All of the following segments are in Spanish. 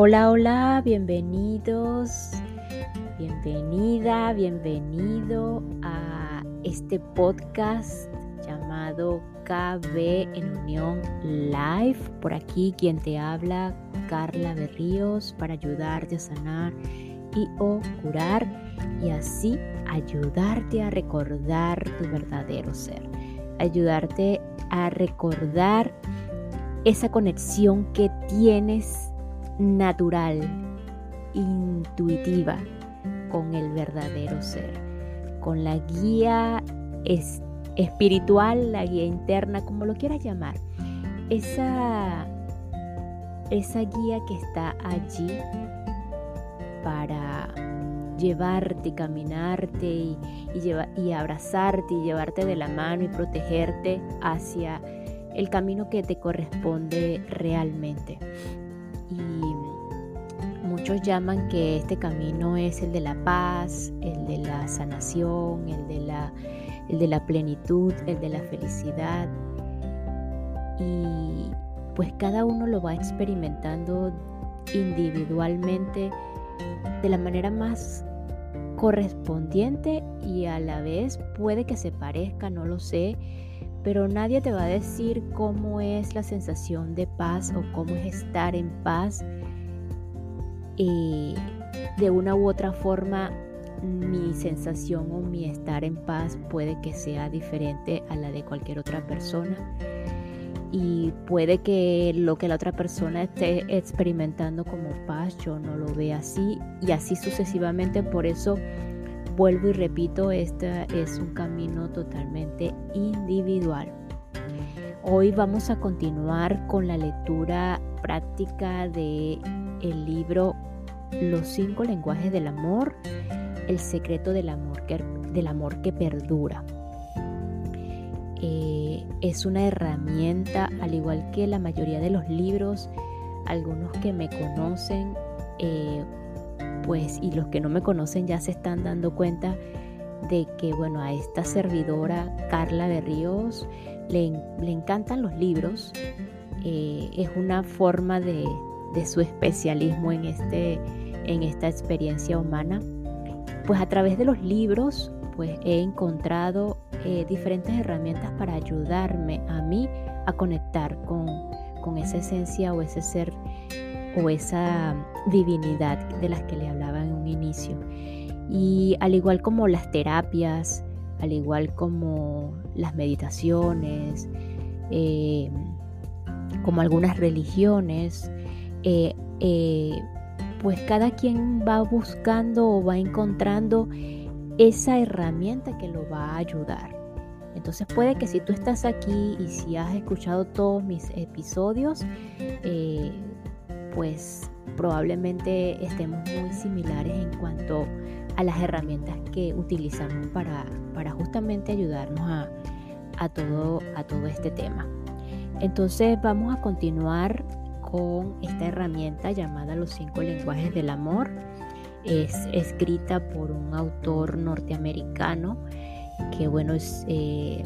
Hola, hola, bienvenidos, bienvenida, bienvenido a este podcast llamado KB en Unión Live. Por aquí quien te habla, Carla Berríos, para ayudarte a sanar y o curar y así ayudarte a recordar tu verdadero ser, ayudarte a recordar esa conexión que tienes natural, intuitiva con el verdadero ser, con la guía espiritual, la guía interna, como lo quieras llamar. Esa, esa guía que está allí para llevarte, caminarte y, y abrazarte y llevarte de la mano y protegerte hacia el camino que te corresponde realmente y muchos llaman que este camino es el de la paz, el de la sanación, el de la, el de la plenitud, el de la felicidad. Y pues cada uno lo va experimentando individualmente de la manera más correspondiente y a la vez puede que se parezca, no lo sé, pero nadie te va a decir cómo es la sensación de paz o cómo es estar en paz. Y de una u otra forma, mi sensación o mi estar en paz puede que sea diferente a la de cualquier otra persona. Y puede que lo que la otra persona esté experimentando como paz, yo no lo vea así. Y así sucesivamente. Por eso Vuelvo y repito, este es un camino totalmente individual. Hoy vamos a continuar con la lectura práctica de libro Los cinco lenguajes del amor, el secreto del amor que, del amor que perdura. Eh, es una herramienta, al igual que la mayoría de los libros, algunos que me conocen eh, pues y los que no me conocen ya se están dando cuenta de que bueno a esta servidora Carla Berríos le, le encantan los libros eh, es una forma de, su especialismo en, este, en esta experiencia humana pues a través de los libros pues he encontrado eh, diferentes herramientas para ayudarme a mí a conectar con, con esa esencia o ese ser o esa divinidad de las que le hablaba en un inicio. Y al igual como las terapias, al igual como las meditaciones, eh, como algunas religiones, eh, eh, pues cada quien va buscando o va encontrando esa herramienta que lo va a ayudar. Entonces puede que si tú estás aquí y si has escuchado todos mis episodios, pues probablemente estemos muy similares en cuanto a las herramientas que utilizamos para, para justamente ayudarnos a, todo, a todo este tema. Entonces vamos a continuar con esta herramienta llamada Los cinco lenguajes del amor. Es escrita por un autor norteamericano que bueno, es, eh,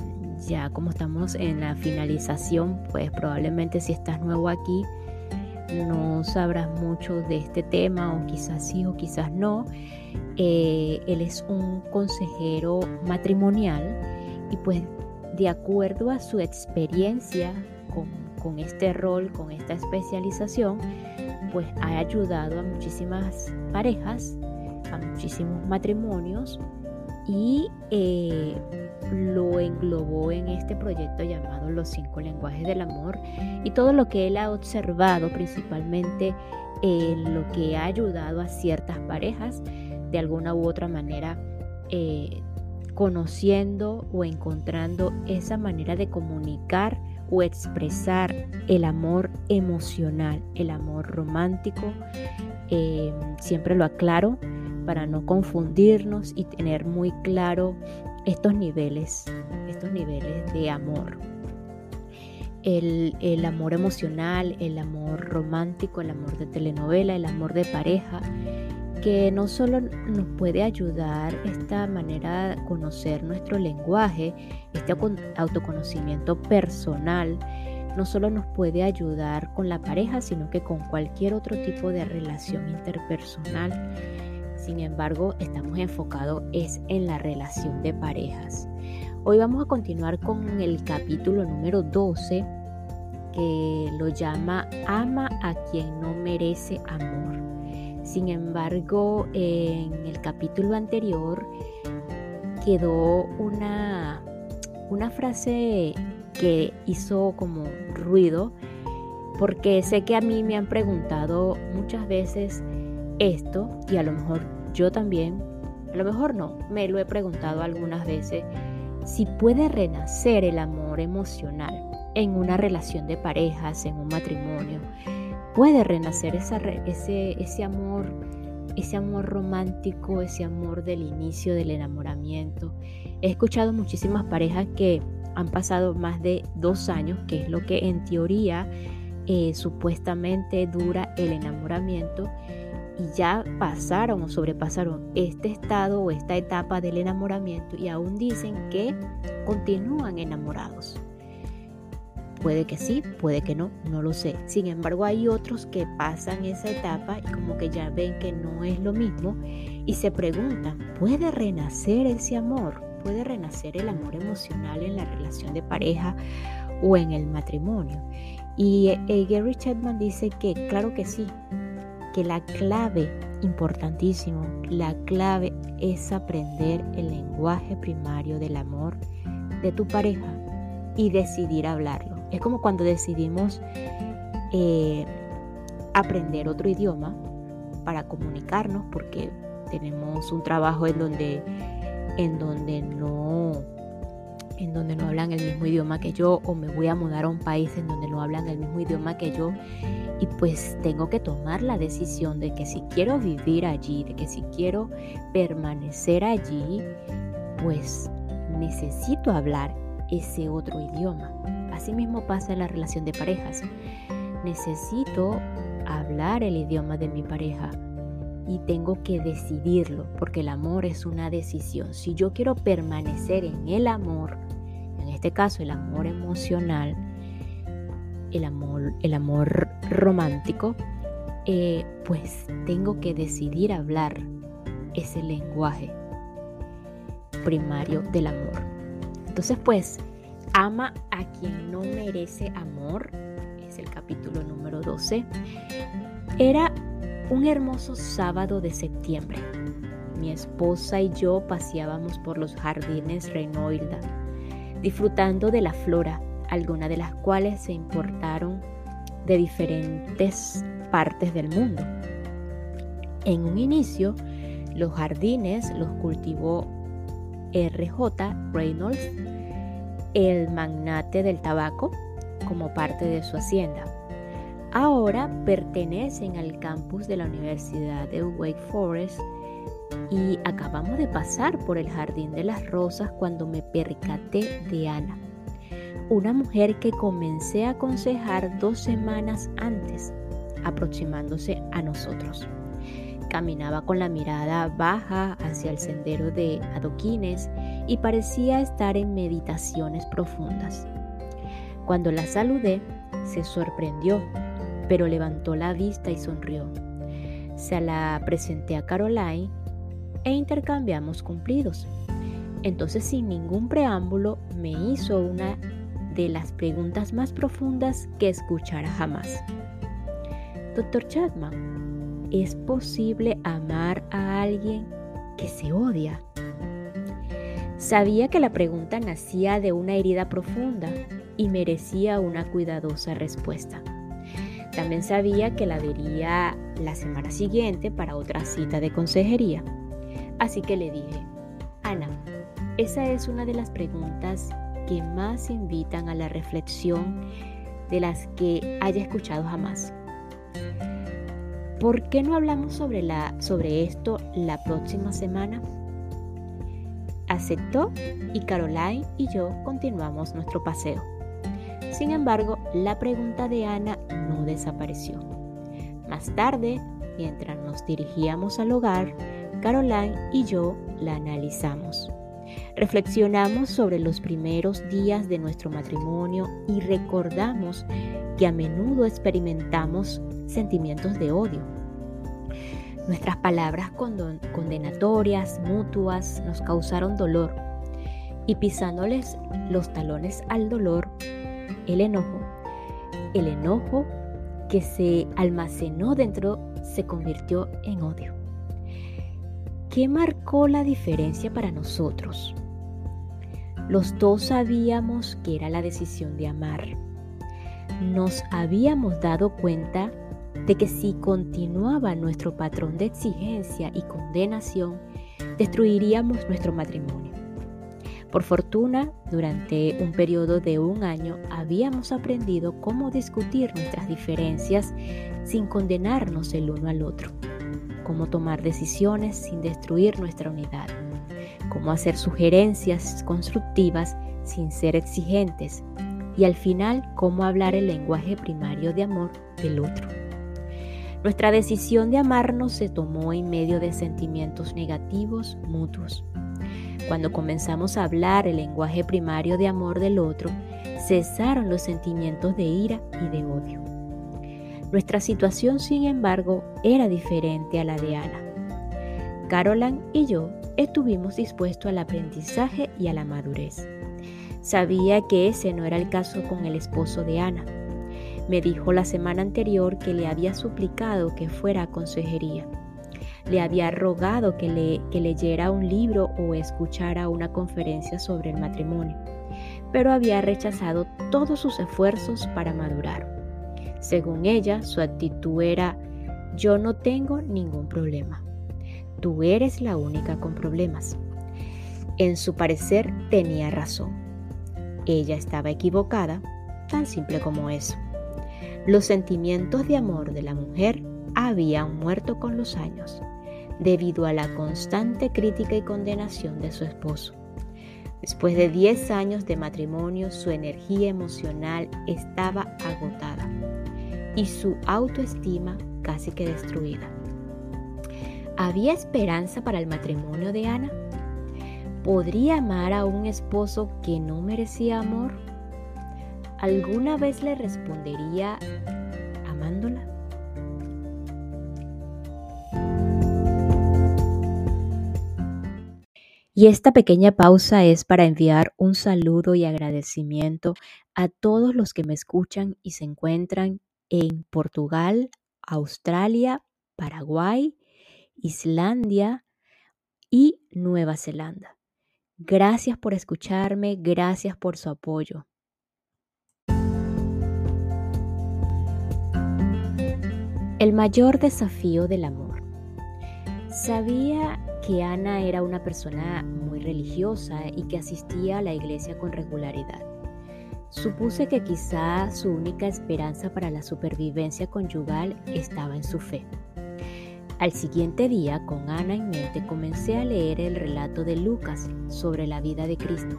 ya como estamos en la finalización, pues probablemente si estás nuevo aquí, no sabrás mucho de este tema o quizás sí o quizás no. Eh, él es un consejero matrimonial y pues de acuerdo a su experiencia con, con este rol, con esta especialización, pues ha ayudado a muchísimas parejas, a muchísimos matrimonios y eh, lo englobó en este proyecto llamado Los cinco lenguajes del amor y todo lo que él ha observado principalmente en lo que ha ayudado a ciertas parejas de alguna u otra manera eh, conociendo o encontrando esa manera de comunicar o expresar el amor emocional, el amor romántico. Eh, siempre lo aclaro, para no confundirnos y tener muy claro estos niveles, estos niveles de amor. El, amor emocional, el amor romántico, el amor de telenovela, el amor de pareja, que no solo nos puede ayudar esta manera a conocer nuestro lenguaje, este autoconocimiento personal, no solo nos puede ayudar con la pareja, sino que con cualquier otro tipo de relación interpersonal. Sin embargo, estamos enfocados es en la relación de parejas. Hoy vamos a continuar con el capítulo número 12 que lo llama Ama a quien no merece amor. Sin embargo, en el capítulo anterior quedó una, una frase que hizo como ruido porque sé que a mí me han preguntado muchas veces esto y a lo mejor yo también, a lo mejor no, me lo he preguntado algunas veces, si puede renacer el amor emocional en una relación de parejas, en un matrimonio, puede renacer esa, ese, ese amor, ese amor romántico, ese amor del inicio del enamoramiento. He escuchado muchísimas parejas que han pasado más de dos años, que es lo que en teoría eh, supuestamente dura el enamoramiento, y ya pasaron o sobrepasaron este estado o esta etapa del enamoramiento y aún dicen que continúan enamorados. Puede que sí, puede que no, no lo sé. Sin embargo, hay otros que pasan esa etapa y como que ya ven que no es lo mismo y se preguntan, ¿puede renacer ese amor? ¿Puede renacer el amor emocional en la relación de pareja o en el matrimonio? Y eh, Gary Chapman dice que claro que sí, que la clave, importantísimo, la clave es aprender el lenguaje primario del amor de tu pareja y decidir hablarlo. Es como cuando decidimos eh, aprender otro idioma para comunicarnos porque tenemos un trabajo en donde, en donde no en donde no hablan el mismo idioma que yo o me voy a mudar a un país en donde no hablan el mismo idioma que yo y pues tengo que tomar la decisión de que si quiero vivir allí, de que si quiero permanecer allí, pues necesito hablar ese otro idioma. Asimismo pasa en la relación de parejas. Necesito hablar el idioma de mi pareja y tengo que decidirlo porque el amor es una decisión. Si yo quiero permanecer en el amor, en este caso el amor emocional, el amor, el amor romántico, eh, pues tengo que decidir hablar ese lenguaje primario del amor. Entonces, pues, ama a quien no merece amor, es el capítulo número 12. Era un hermoso sábado de septiembre. Mi esposa y yo paseábamos por los jardines Renoilda, disfrutando de la flora algunas de las cuales se importaron de diferentes partes del mundo. En un inicio, los jardines los cultivó R.J. Reynolds, el magnate del tabaco, como parte de su hacienda. Ahora pertenecen al campus de la Universidad de Wake Forest y acabamos de pasar por el Jardín de las Rosas cuando me percaté de Ana una mujer que comencé a aconsejar dos semanas antes, aproximándose a nosotros. Caminaba con la mirada baja hacia el sendero de adoquines y parecía estar en meditaciones profundas. Cuando la saludé, se sorprendió, pero levantó la vista y sonrió. Se la presenté a Caroline e intercambiamos cumplidos. Entonces, sin ningún preámbulo, me hizo una de las preguntas más profundas que escuchará jamás. Doctor Chapman, ¿es posible amar a alguien que se odia? Sabía que la pregunta nacía de una herida profunda y merecía una cuidadosa respuesta. También sabía que la vería la semana siguiente para otra cita de consejería. Así que le dije, Ana, esa es una de las preguntas que más invitan a la reflexión de las que haya escuchado jamás. ¿Por qué no hablamos sobre, la, sobre esto la próxima semana? Aceptó y Caroline y yo continuamos nuestro paseo. Sin embargo, la pregunta de Ana no desapareció. Más tarde, mientras nos dirigíamos al hogar, Caroline y yo la analizamos. Reflexionamos sobre los primeros días de nuestro matrimonio y recordamos que a menudo experimentamos sentimientos de odio. Nuestras palabras condenatorias, mutuas, nos causaron dolor y pisándoles los talones al dolor, el enojo, el enojo que se almacenó dentro se convirtió en odio. ¿Qué marcó la diferencia para nosotros? Los dos sabíamos que era la decisión de amar. Nos habíamos dado cuenta de que si continuaba nuestro patrón de exigencia y condenación, destruiríamos nuestro matrimonio. Por fortuna, durante un periodo de un año habíamos aprendido cómo discutir nuestras diferencias sin condenarnos el uno al otro, cómo tomar decisiones sin destruir nuestra unidad, cómo hacer sugerencias constructivas sin ser exigentes y al final cómo hablar el lenguaje primario de amor del otro. Nuestra decisión de amarnos se tomó en medio de sentimientos negativos mutuos. Cuando comenzamos a hablar el lenguaje primario de amor del otro, cesaron los sentimientos de ira y de odio. Nuestra situación, sin embargo, era diferente a la de Ana. Caroline y yo estuvimos dispuestos al aprendizaje y a la madurez. Sabía que ese no era el caso con el esposo de Ana. Me dijo la semana anterior que le había suplicado que fuera a consejería. Le había rogado que, le, que leyera un libro o escuchara una conferencia sobre el matrimonio, pero había rechazado todos sus esfuerzos para madurar. Según ella, su actitud era, yo no tengo ningún problema. Tú eres la única con problemas. En su parecer tenía razón. Ella estaba equivocada, tan simple como eso. Los sentimientos de amor de la mujer habían muerto con los años, debido a la constante crítica y condenación de su esposo. Después de 10 años de matrimonio, su energía emocional estaba agotada y su autoestima casi que destruida. ¿Había esperanza para el matrimonio de Ana? ¿Podría amar a un esposo que no merecía amor? ¿Alguna vez le respondería amándola? Y esta pequeña pausa es para enviar un saludo y agradecimiento a todos los que me escuchan y se encuentran en Portugal, Australia, Paraguay, Islandia y Nueva Zelanda. Gracias por escucharme, gracias por su apoyo. El mayor desafío del amor. Sabía que Ana era una persona muy religiosa y que asistía a la iglesia con regularidad. Supuse que quizá su única esperanza para la supervivencia conyugal estaba en su fe. Al siguiente día, con Ana en mente, comencé a leer el relato de Lucas sobre la vida de Cristo.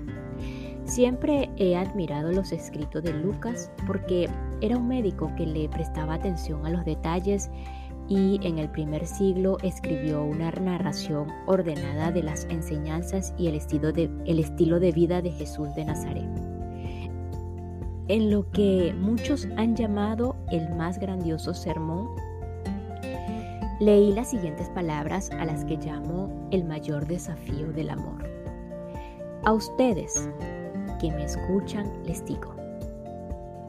Siempre he admirado los escritos de Lucas porque era un médico que le prestaba atención a los detalles y en el primer siglo escribió una narración ordenada de las enseñanzas y el estilo de, el estilo de vida de Jesús de Nazaret. En lo que muchos han llamado el más grandioso sermón leí las siguientes palabras a las que llamo el mayor desafío del amor. A ustedes que me escuchan les digo,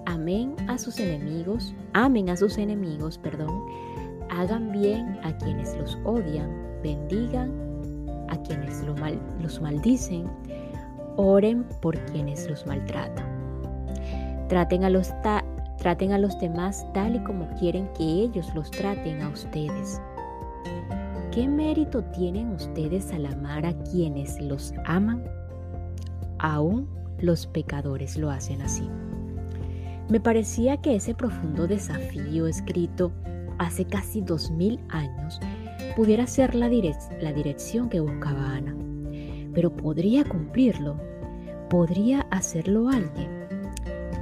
amén a sus enemigos, amen a sus enemigos, perdón, hagan bien a quienes los odian, bendigan a quienes los maldicen, oren por quienes los maltratan. Traten a los, Traten a los demás tal y como quieren que ellos los traten a ustedes. ¿Qué mérito tienen ustedes al amar a quienes los aman? Aún los pecadores lo hacen así. Me parecía que ese profundo desafío escrito hace casi dos mil años pudiera ser la, la dirección que buscaba Ana. Pero podría cumplirlo. ¿Podría hacerlo alguien?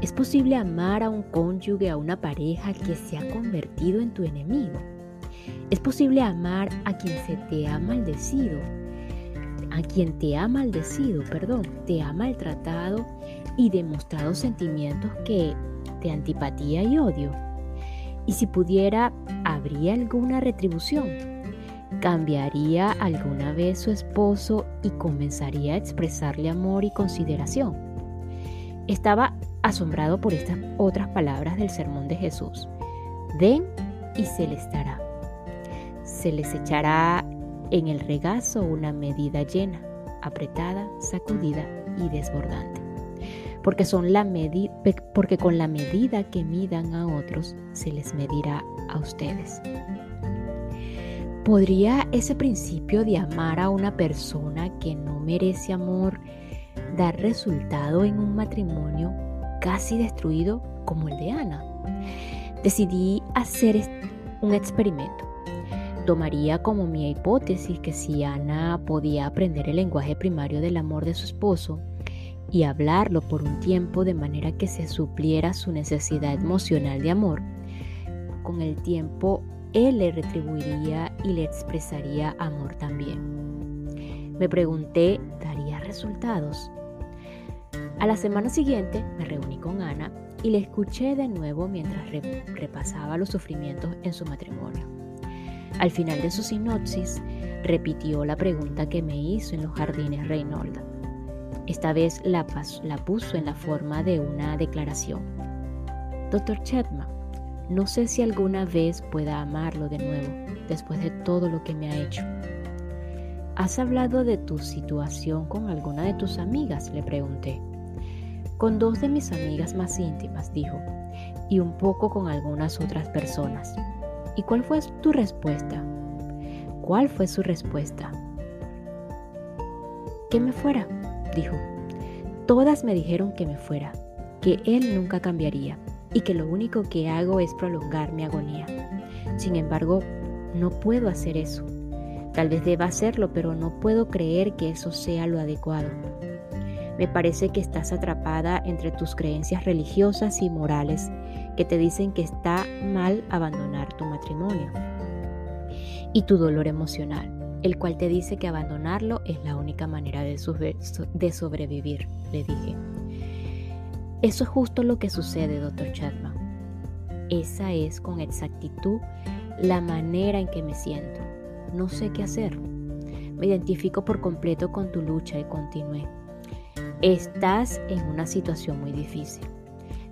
Es posible amar a un cónyuge, a una pareja que se ha convertido en tu enemigo. Es posible amar a quien se te ha maldecido, a quien te ha maldecido, perdón, te ha maltratado y demostrado sentimientos que de antipatía y odio? Y si pudiera, ¿habría alguna retribución? ¿Cambiaría alguna vez su esposo y comenzaría a expresarle amor y consideración? Estaba asombrado por estas otras palabras del sermón de Jesús. Den y se les dará. Se les echará en el regazo una medida llena, apretada, sacudida y desbordante. Porque, son la porque con la medida que midan a otros, se les medirá a ustedes. ¿Podría ese principio de amar a una persona que no merece amor dar resultado en un matrimonio casi destruido como el de Ana? Decidí hacer un experimento Tomaría como mi hipótesis que si Ana podía aprender el lenguaje primario del amor de su esposo y hablarlo por un tiempo de manera que se supliera su necesidad emocional de amor, con el tiempo él le retribuiría y le expresaría amor también. Me pregunté, ¿daría resultados? A la semana siguiente me reuní con Ana y le escuché de nuevo mientras repasaba los sufrimientos en su matrimonio. Al final de su sinopsis, repitió la pregunta que me hizo en los jardines Reynolda. Esta vez la, la puso en la forma de una declaración. Doctor Chetman, no sé si alguna vez pueda amarlo de nuevo después de todo lo que me ha hecho. ¿Has hablado de tu situación con alguna de tus amigas? Le pregunté. Con dos de mis amigas más íntimas, dijo, y un poco con algunas otras personas. ¿Y cuál fue tu respuesta? ¿Cuál fue su respuesta? Que me fuera, dijo. Todas me dijeron que me fuera, que él nunca cambiaría y que lo único que hago es prolongar mi agonía. Sin embargo, no puedo hacer eso. Tal vez deba hacerlo, pero no puedo creer que eso sea lo adecuado. Me parece que estás atrapada entre tus creencias religiosas y morales que te dicen que está mal abandonar tu matrimonio. Y tu dolor emocional, el cual te dice que abandonarlo es la única manera de, sobrevivir, le dije. Eso es justo lo que sucede, doctor Chapman. Esa es con exactitud la manera en que me siento. No sé qué hacer. Me identifico por completo con tu lucha y continué. Estás en una situación muy difícil.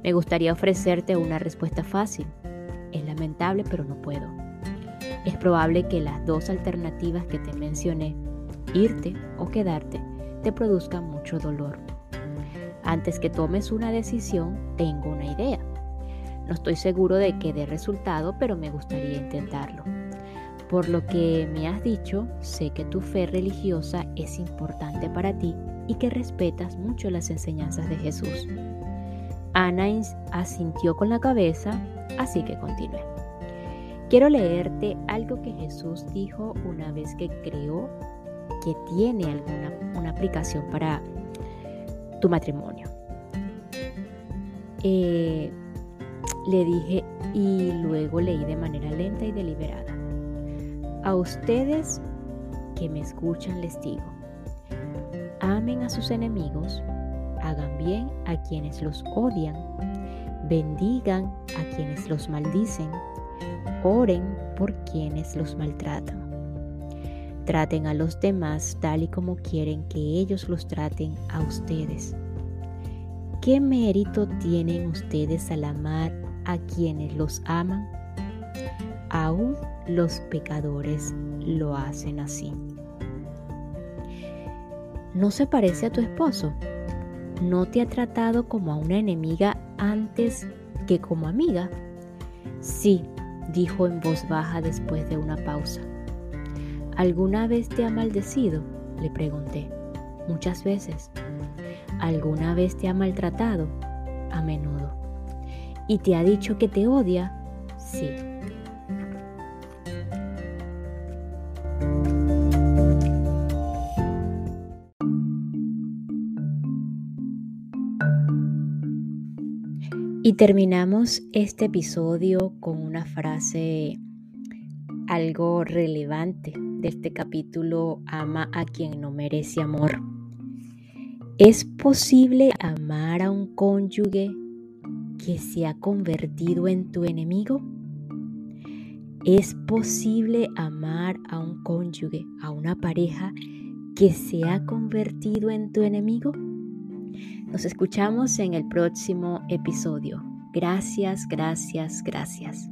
Me gustaría ofrecerte una respuesta fácil. Es lamentable, pero no puedo. Es probable que las dos alternativas que te mencioné, irte o quedarte, te produzcan mucho dolor. Antes que tomes una decisión, tengo una idea. No estoy seguro de que dé resultado, pero me gustaría intentarlo. Por lo que me has dicho, sé que tu fe religiosa es importante para ti y que respetas mucho las enseñanzas de Jesús. Ana asintió con la cabeza, así que continué. Quiero leerte algo que Jesús dijo una vez que creó que tiene alguna una aplicación para tu matrimonio. Eh, le dije y luego leí de manera lenta y deliberada. A ustedes que me escuchan les digo, amen a sus enemigos hagan bien a quienes los odian, bendigan a quienes los maldicen, oren por quienes los maltratan. Traten a los demás tal y como quieren que ellos los traten a ustedes. ¿Qué mérito tienen ustedes al amar a quienes los aman? Aún los pecadores lo hacen así. ¿No se parece a tu esposo? ¿No te ha tratado como a una enemiga antes que como amiga? Sí, dijo en voz baja después de una pausa. ¿Alguna vez te ha maldecido? Le pregunté. Muchas veces. ¿Alguna vez te ha maltratado? A menudo. ¿Y te ha dicho que te odia? Sí. Y terminamos este episodio con una frase algo relevante de este capítulo, ama a quien no merece amor. ¿Es posible amar a un cónyuge que se ha convertido en tu enemigo? ¿Es posible amar a un cónyuge, a una pareja que se ha convertido en tu enemigo? Nos escuchamos en el próximo episodio. Gracias, gracias, gracias.